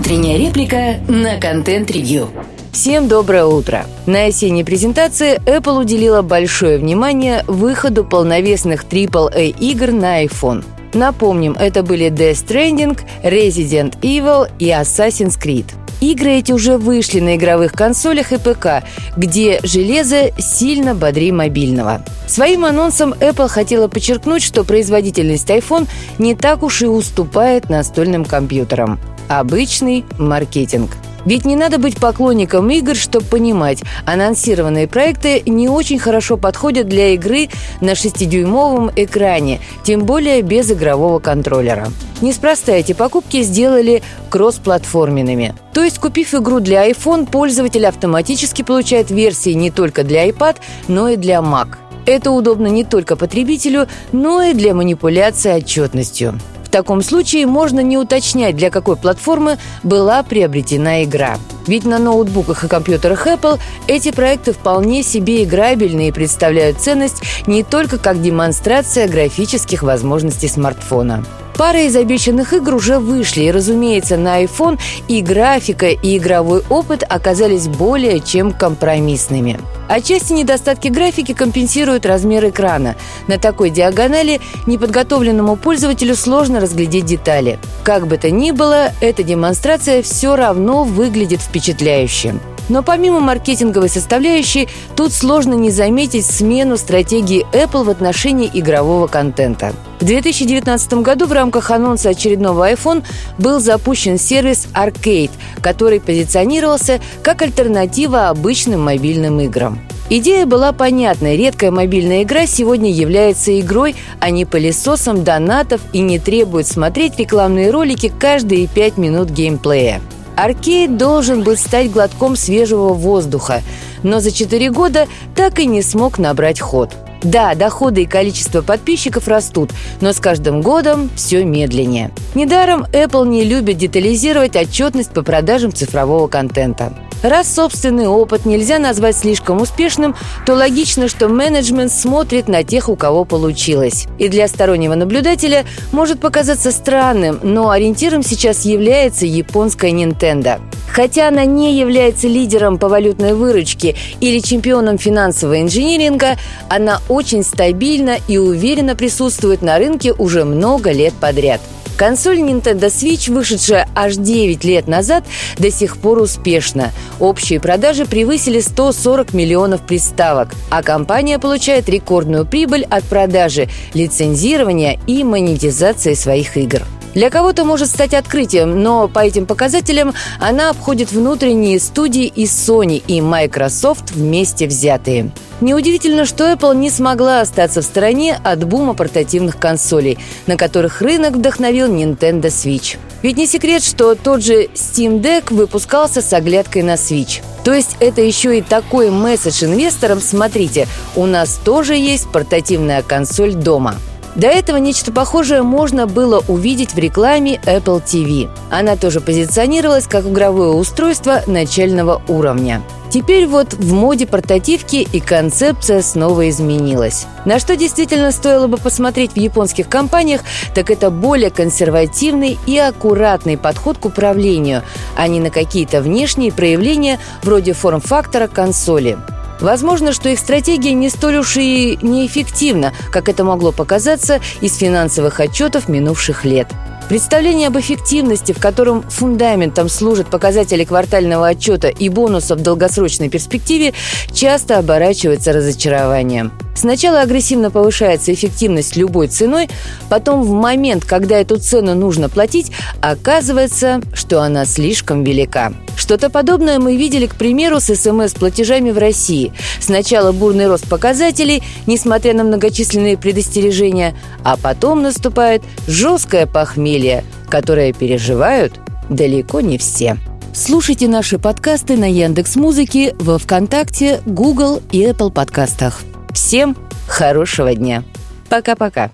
Утренняя реплика на контент-ревью. Всем доброе утро! На осенней презентации Apple уделила большое внимание выходу полновесных AAA игр на iPhone. Напомним, это были Death Stranding, Resident Evil и Assassin's Creed. Игры эти уже вышли на игровых консолях и ПК, где железо сильно бодрее мобильного. Своим анонсом Apple хотела подчеркнуть, что производительность iPhone не так уж и уступает настольным компьютерам. Обычный маркетинг – ведь не надо быть поклонником игр, чтобы понимать, анонсированные проекты не очень хорошо подходят для игры на 6-дюймовом экране, тем более без игрового контроллера. Неспроста эти покупки сделали кроссплатформенными. То есть, купив игру для iPhone, пользователь автоматически получает версии не только для iPad, но и для Mac. Это удобно не только потребителю, но и для манипуляции отчетностью. В таком случае можно не уточнять, для какой платформы была приобретена игра. Ведь на ноутбуках и компьютерах Apple эти проекты вполне себе играбельны и представляют ценность не только как демонстрация графических возможностей смартфона. Пара из обещанных игр уже вышли, и, разумеется, на iPhone и графика, и игровой опыт оказались более чем компромиссными. Отчасти недостатки графики компенсируют размер экрана. На такой диагонали неподготовленному пользователю сложно разглядеть детали. Как бы то ни было, эта демонстрация все равно выглядит впечатляюще. Но помимо маркетинговой составляющей, тут сложно не заметить смену стратегии Apple в отношении игрового контента. В 2019 году в рамках анонса очередного iPhone был запущен сервис Arcade, который позиционировался как альтернатива обычным мобильным играм. Идея была понятной. Редкая мобильная игра сегодня является игрой, а не пылесосом донатов и не требует смотреть рекламные ролики каждые пять минут геймплея. Аркейд должен был стать глотком свежего воздуха, но за 4 года так и не смог набрать ход. Да, доходы и количество подписчиков растут, но с каждым годом все медленнее. Недаром Apple не любит детализировать отчетность по продажам цифрового контента. Раз собственный опыт нельзя назвать слишком успешным, то логично, что менеджмент смотрит на тех, у кого получилось. И для стороннего наблюдателя может показаться странным, но ориентиром сейчас является японская Nintendo. Хотя она не является лидером по валютной выручке или чемпионом финансового инжиниринга, она очень стабильно и уверенно присутствует на рынке уже много лет подряд – Консоль Nintendo Switch, вышедшая аж 9 лет назад, до сих пор успешна. Общие продажи превысили 140 миллионов приставок, а компания получает рекордную прибыль от продажи, лицензирования и монетизации своих игр. Для кого-то может стать открытием, но по этим показателям она обходит внутренние студии и Sony, и Microsoft вместе взятые. Неудивительно, что Apple не смогла остаться в стороне от бума портативных консолей, на которых рынок вдохновил Nintendo Switch. Ведь не секрет, что тот же Steam Deck выпускался с оглядкой на Switch. То есть это еще и такой месседж инвесторам «Смотрите, у нас тоже есть портативная консоль дома». До этого нечто похожее можно было увидеть в рекламе Apple TV. Она тоже позиционировалась как игровое устройство начального уровня. Теперь вот в моде портативки и концепция снова изменилась. На что действительно стоило бы посмотреть в японских компаниях, так это более консервативный и аккуратный подход к управлению, а не на какие-то внешние проявления вроде форм-фактора консоли. Возможно, что их стратегия не столь уж и неэффективна, как это могло показаться из финансовых отчетов минувших лет. Представление об эффективности, в котором фундаментом служат показатели квартального отчета и бонусов в долгосрочной перспективе, часто оборачивается разочарованием. Сначала агрессивно повышается эффективность любой ценой, потом в момент, когда эту цену нужно платить, оказывается, что она слишком велика. Что-то подобное мы видели, к примеру, с СМС-платежами в России. Сначала бурный рост показателей, несмотря на многочисленные предостережения, а потом наступает жесткое похмелье, которое переживают далеко не все. Слушайте наши подкасты на Яндекс Музыке, во ВКонтакте, Google и Apple подкастах. Всем хорошего дня. Пока-пока.